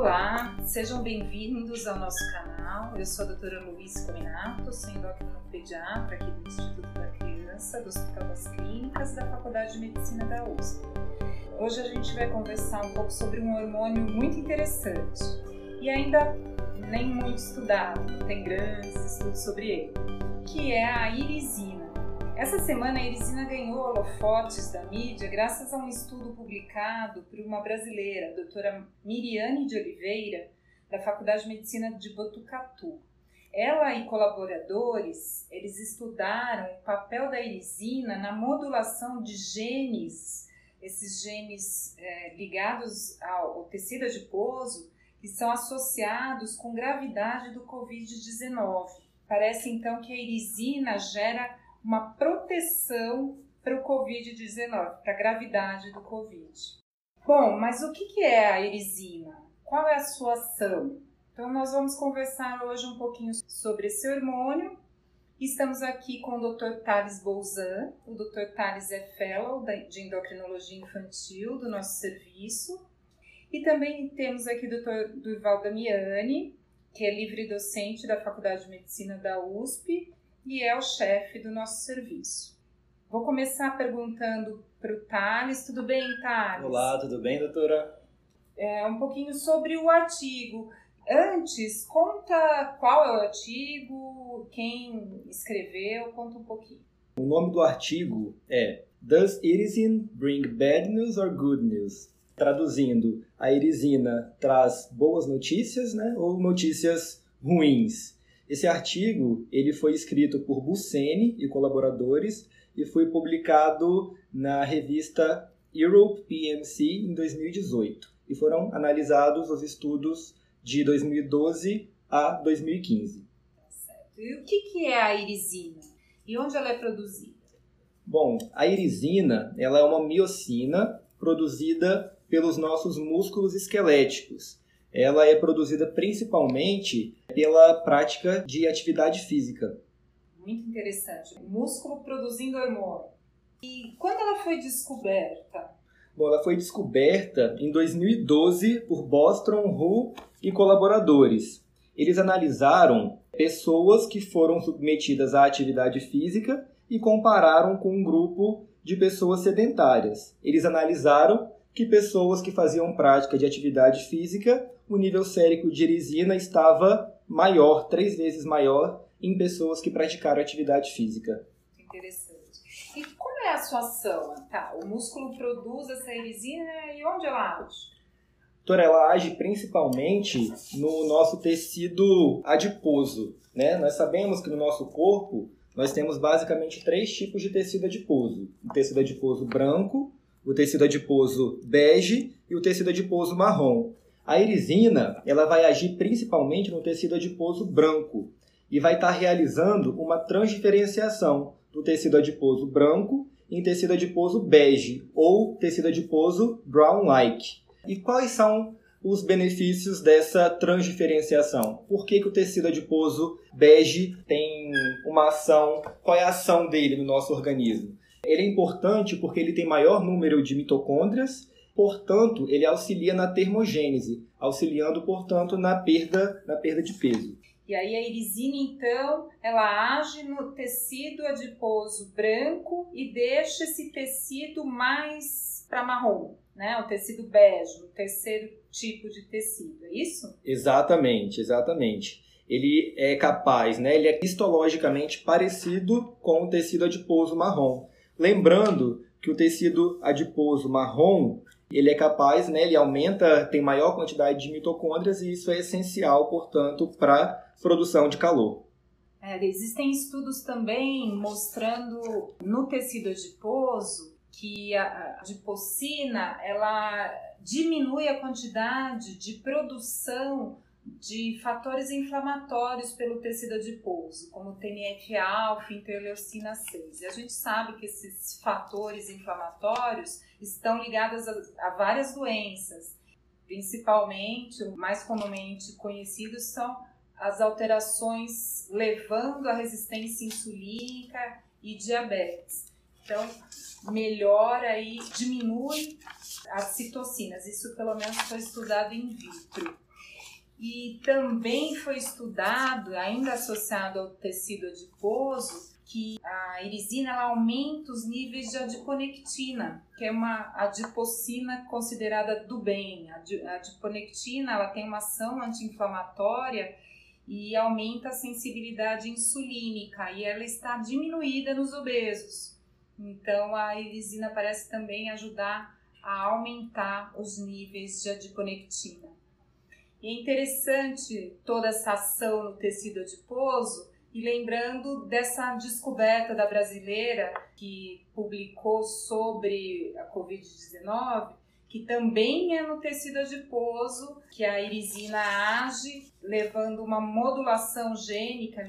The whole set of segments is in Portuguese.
Olá, sejam bem-vindos ao nosso canal. Eu sou a doutora Luiz Cominato, sou endocrinopediatra aqui do Instituto da Criança, do Hospital das Clínicas da Faculdade de Medicina da USP. Hoje a gente vai conversar um pouco sobre um hormônio muito interessante e ainda nem muito estudado, tem grandes estudos sobre ele, que é a irisina. Essa semana a Erisina ganhou holofotes da mídia graças a um estudo publicado por uma brasileira, a doutora Miriane de Oliveira, da Faculdade de Medicina de Botucatu. Ela e colaboradores, eles estudaram o papel da erisina na modulação de genes, esses genes é, ligados ao, tecido adiposo, que são associados com gravidade do Covid-19. Parece então que a erisina gera uma proteção para o Covid-19, para a gravidade do Covid. Bom, mas o que é a erisina? Qual é a sua ação? Então, nós vamos conversar hoje um pouquinho sobre esse hormônio. Estamos aqui com o Dr. Thales Bolzan. O Dr. Thales é Fellow de Endocrinologia Infantil do nosso serviço. E também temos aqui o Dr. Durval Damiani, que é livre docente da Faculdade de Medicina da USP e é o chefe do nosso serviço. Vou começar perguntando para o Thales. Tudo bem, Thales? Olá, tudo bem, doutora? É, um pouquinho sobre o artigo. Antes, conta qual é o artigo, quem escreveu, conta um pouquinho. O nome do artigo é Does Irisin Bring Bad News or Good News? Traduzindo, a irisina traz boas notícias né, ou notícias ruins? Esse artigo ele foi escrito por Busseni e colaboradores e foi publicado na revista Europe PMC em 2018 e foram analisados os estudos de 2012 a 2015. Certo. E o que é a irisina? E onde ela é produzida? Bom, a irisina ela é uma miocina produzida pelos nossos músculos esqueléticos ela é produzida principalmente pela prática de atividade física. Muito interessante. músculo produzindo hormônio. E quando ela foi descoberta? Bom, ela foi descoberta em 2012 por Bostrom, Hu e colaboradores. Eles analisaram pessoas que foram submetidas à atividade física e compararam com um grupo de pessoas sedentárias. Eles analisaram que pessoas que faziam prática de atividade física, o nível sérico de irisina estava maior, três vezes maior, em pessoas que praticaram atividade física. Interessante. E como é a sua ação? Tá, o músculo produz essa irisina e onde ela age? Doutora, ela age principalmente no nosso tecido adiposo. Né? Nós sabemos que no nosso corpo nós temos basicamente três tipos de tecido adiposo: o tecido adiposo branco, o tecido adiposo bege e o tecido adiposo marrom. A irisina ela vai agir principalmente no tecido adiposo branco e vai estar realizando uma transdiferenciação do tecido adiposo branco em tecido adiposo bege ou tecido adiposo brown-like. E quais são os benefícios dessa transdiferenciação? Por que, que o tecido adiposo bege tem uma ação? Qual é a ação dele no nosso organismo? Ele é importante porque ele tem maior número de mitocôndrias, portanto, ele auxilia na termogênese, auxiliando, portanto, na perda, na perda de peso. E aí a irisina, então, ela age no tecido adiposo branco e deixa esse tecido mais para marrom, né? O tecido bege, o terceiro tipo de tecido, é isso? Exatamente, exatamente. Ele é capaz, né? Ele é histologicamente parecido com o tecido adiposo marrom. Lembrando que o tecido adiposo marrom ele é capaz, né, ele aumenta, tem maior quantidade de mitocôndrias e isso é essencial, portanto, para produção de calor. É, existem estudos também mostrando no tecido adiposo que a adipocina ela diminui a quantidade de produção de fatores inflamatórios pelo tecido adiposo, como TNF-alfa, interleucina 6. E a gente sabe que esses fatores inflamatórios estão ligados a, a várias doenças, principalmente, mais comumente conhecidos são as alterações levando à resistência insulínica e diabetes. Então, melhora e diminui as citocinas. Isso pelo menos foi estudado in vitro. E também foi estudado, ainda associado ao tecido adiposo, que a irisina ela aumenta os níveis de adiponectina, que é uma adipocina considerada do bem. A adiponectina ela tem uma ação anti-inflamatória e aumenta a sensibilidade insulínica e ela está diminuída nos obesos. Então a irisina parece também ajudar a aumentar os níveis de adiponectina. E é interessante toda essa ação no tecido adiposo, e lembrando dessa descoberta da brasileira que publicou sobre a Covid-19, que também é no tecido adiposo que a irisina age, levando uma modulação gênica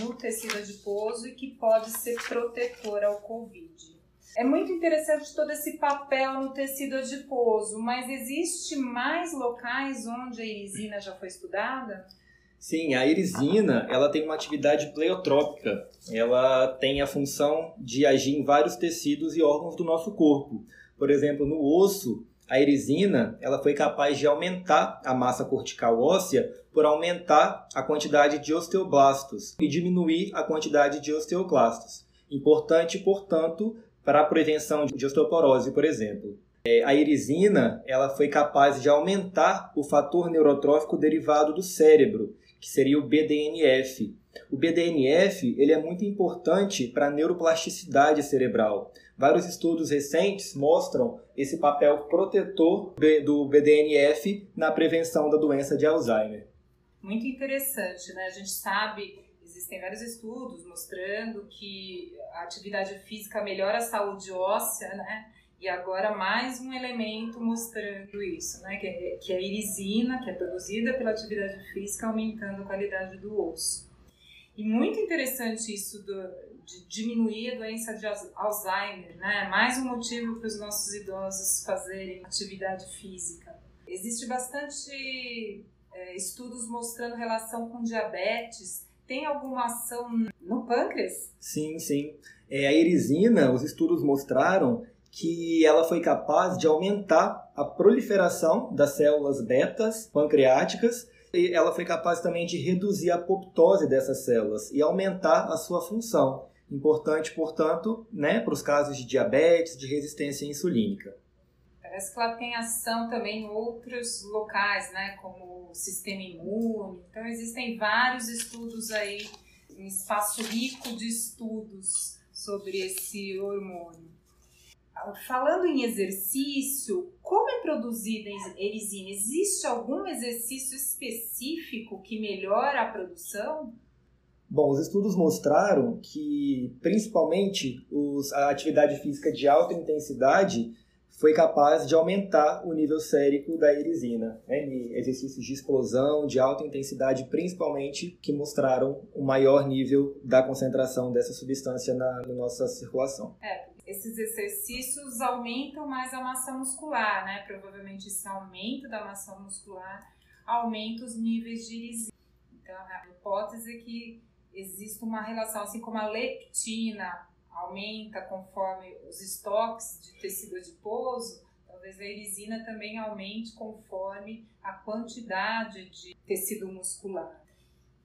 no tecido adiposo e que pode ser protetor ao Covid. É muito interessante todo esse papel no tecido adiposo, mas existe mais locais onde a irisina já foi estudada? Sim, a irisina ela tem uma atividade pleiotrópica. Ela tem a função de agir em vários tecidos e órgãos do nosso corpo. Por exemplo, no osso, a irisina ela foi capaz de aumentar a massa cortical óssea por aumentar a quantidade de osteoblastos e diminuir a quantidade de osteoclastos. Importante, portanto, para a prevenção de osteoporose, por exemplo. É, a irisina ela foi capaz de aumentar o fator neurotrófico derivado do cérebro, que seria o BDNF. O BDNF ele é muito importante para a neuroplasticidade cerebral. Vários estudos recentes mostram esse papel protetor do BDNF na prevenção da doença de Alzheimer. Muito interessante, né? A gente sabe existem vários estudos mostrando que a atividade física melhora a saúde óssea, né? E agora mais um elemento mostrando isso, né? Que é, que é a irisina, que é produzida pela atividade física, aumentando a qualidade do osso. E muito interessante isso do, de diminuir a doença de Alzheimer, né? Mais um motivo para os nossos idosos fazerem atividade física. Existe bastante é, estudos mostrando relação com diabetes tem alguma ação no pâncreas? Sim, sim. É, a erisina, os estudos mostraram que ela foi capaz de aumentar a proliferação das células betas pancreáticas e ela foi capaz também de reduzir a apoptose dessas células e aumentar a sua função. Importante, portanto, né, para os casos de diabetes, de resistência insulínica. Parece que ela tem ação também em outros locais, né, como o sistema imune. Então existem vários estudos aí, um espaço rico de estudos sobre esse hormônio. Falando em exercício, como é produzida a erisina? Existe algum exercício específico que melhora a produção? Bom, os estudos mostraram que, principalmente, os, a atividade física de alta intensidade foi capaz de aumentar o nível sérico da erisina, né, em exercícios de explosão, de alta intensidade, principalmente, que mostraram o maior nível da concentração dessa substância na, na nossa circulação. É, esses exercícios aumentam mais a massa muscular, né? Provavelmente esse aumento da massa muscular aumenta os níveis de erisina. Então, a hipótese é que existe uma relação, assim como a leptina aumenta conforme os estoques de tecido adiposo, talvez a erisina também aumente conforme a quantidade de tecido muscular.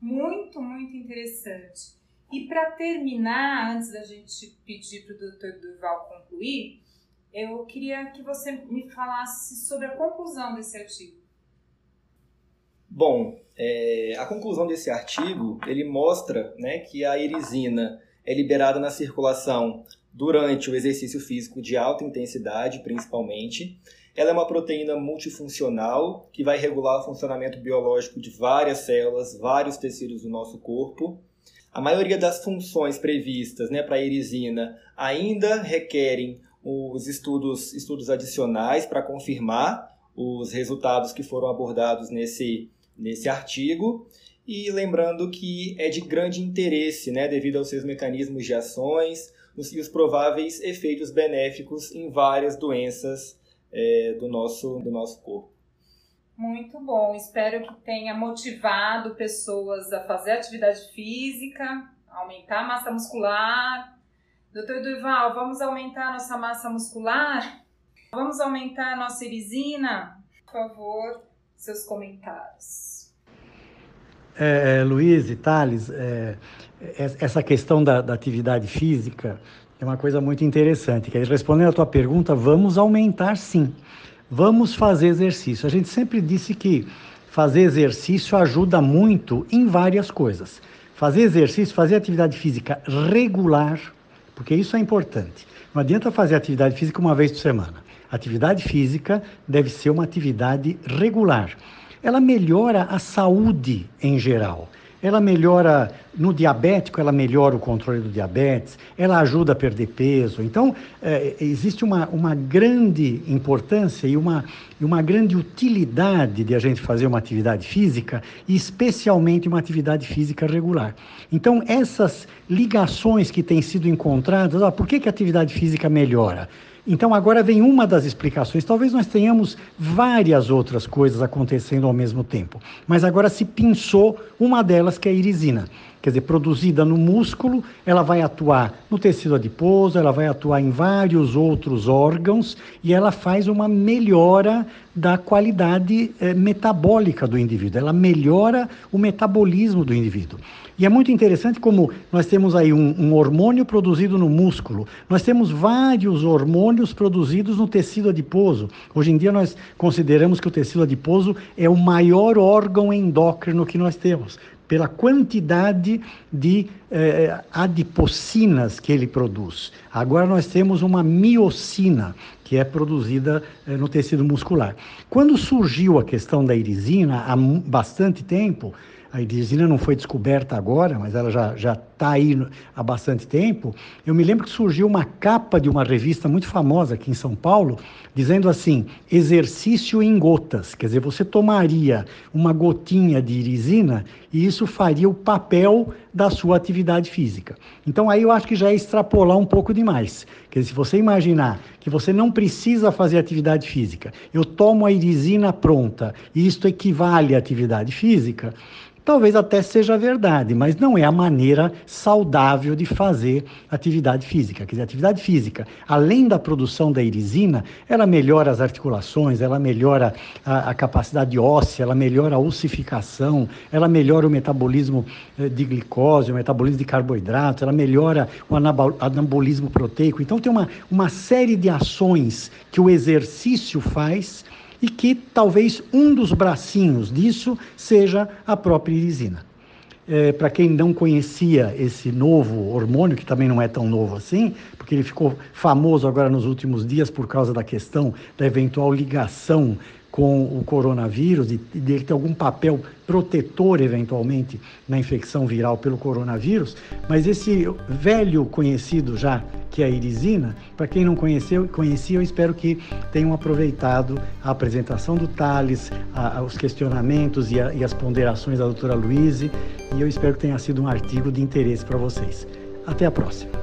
Muito, muito interessante. E para terminar, antes da gente pedir para o Dr. Durval concluir, eu queria que você me falasse sobre a conclusão desse artigo. Bom, é, a conclusão desse artigo ele mostra né, que a erisina é liberada na circulação durante o exercício físico de alta intensidade, principalmente. Ela é uma proteína multifuncional que vai regular o funcionamento biológico de várias células, vários tecidos do nosso corpo. A maioria das funções previstas né, para a irisina ainda requerem os estudos, estudos adicionais para confirmar os resultados que foram abordados nesse, nesse artigo. E lembrando que é de grande interesse, né, devido aos seus mecanismos de ações e os prováveis efeitos benéficos em várias doenças é, do, nosso, do nosso corpo. Muito bom, espero que tenha motivado pessoas a fazer atividade física, aumentar a massa muscular. Doutor Durval, vamos aumentar nossa massa muscular? Vamos aumentar nossa irisina? Por favor, seus comentários. É, Luiz e Thales, é, essa questão da, da, atividade física é uma coisa muito interessante. Que respondendo à tua pergunta, vamos aumentar sim. Vamos fazer exercício. A gente sempre disse que fazer exercício ajuda muito em várias coisas. Fazer exercício, fazer atividade física regular, porque isso é importante. Não adianta fazer atividade física uma vez por semana. Atividade física deve ser uma atividade regular. Ela melhora a saúde em geral. Ela melhora no diabético, ela melhora o controle do diabetes, ela ajuda a perder peso. Então, é, existe uma, uma grande importância e uma, uma grande utilidade de a gente fazer uma atividade física, e especialmente uma atividade física regular. Então, essas ligações que têm sido encontradas, ah, por que, que a atividade física melhora? Então, agora vem uma das explicações. Talvez nós tenhamos várias outras coisas acontecendo ao mesmo tempo, mas agora se pensou uma delas, que é a irisina. Quer dizer, produzida no músculo, ela vai atuar no tecido adiposo, ela vai atuar em vários outros órgãos e ela faz uma melhora da qualidade eh, metabólica do indivíduo, ela melhora o metabolismo do indivíduo. E é muito interessante como nós temos aí um, um, hormônio produzido no músculo, nós temos vários hormônios produzidos no tecido adiposo. Hoje em dia nós consideramos que o tecido adiposo é o maior órgão endócrino que nós temos pela quantidade de eh, adipocinas que ele produz. Agora nós temos uma miocina, que é produzida eh, no tecido muscular. Quando surgiu a questão da irisina, há bastante tempo, a irisina não foi descoberta agora, mas ela já está aí no, há bastante tempo. Eu me lembro que surgiu uma capa de uma revista muito famosa aqui em São Paulo, dizendo assim: exercício em gotas. Quer dizer, você tomaria uma gotinha de irisina e isso faria o papel da sua atividade física. Então aí eu acho que já é extrapolar um pouco demais. Quer dizer, se você imaginar que você não precisa fazer atividade física, eu tomo a irisina pronta e isto equivale à atividade física, Talvez até seja verdade, mas não é a maneira saudável de fazer atividade física. Quer dizer, atividade física, além da produção da irisina, ela melhora as articulações, ela melhora a, a capacidade óssea, ela melhora a ossificação, ela melhora o metabolismo eh, de glicose, o metabolismo de carboidratos, ela melhora o anabolismo proteico. Então, tem uma, uma série de ações que o exercício faz e que talvez um dos bracinhos disso seja a própria irisina. É, Para quem não conhecia esse novo hormônio, que também não é tão novo assim, porque ele ficou famoso agora nos últimos dias por causa da questão da eventual ligação com o coronavírus e dele ter algum papel protetor eventualmente na infecção viral pelo coronavírus, mas esse velho conhecido já que é a irisina, para quem não conheceu, conhecia, eu espero que tenham aproveitado a apresentação do Thales, a, a, os questionamentos e, a, e as ponderações da doutora Luiz, e eu espero que tenha sido um artigo de interesse para vocês. Até a próxima.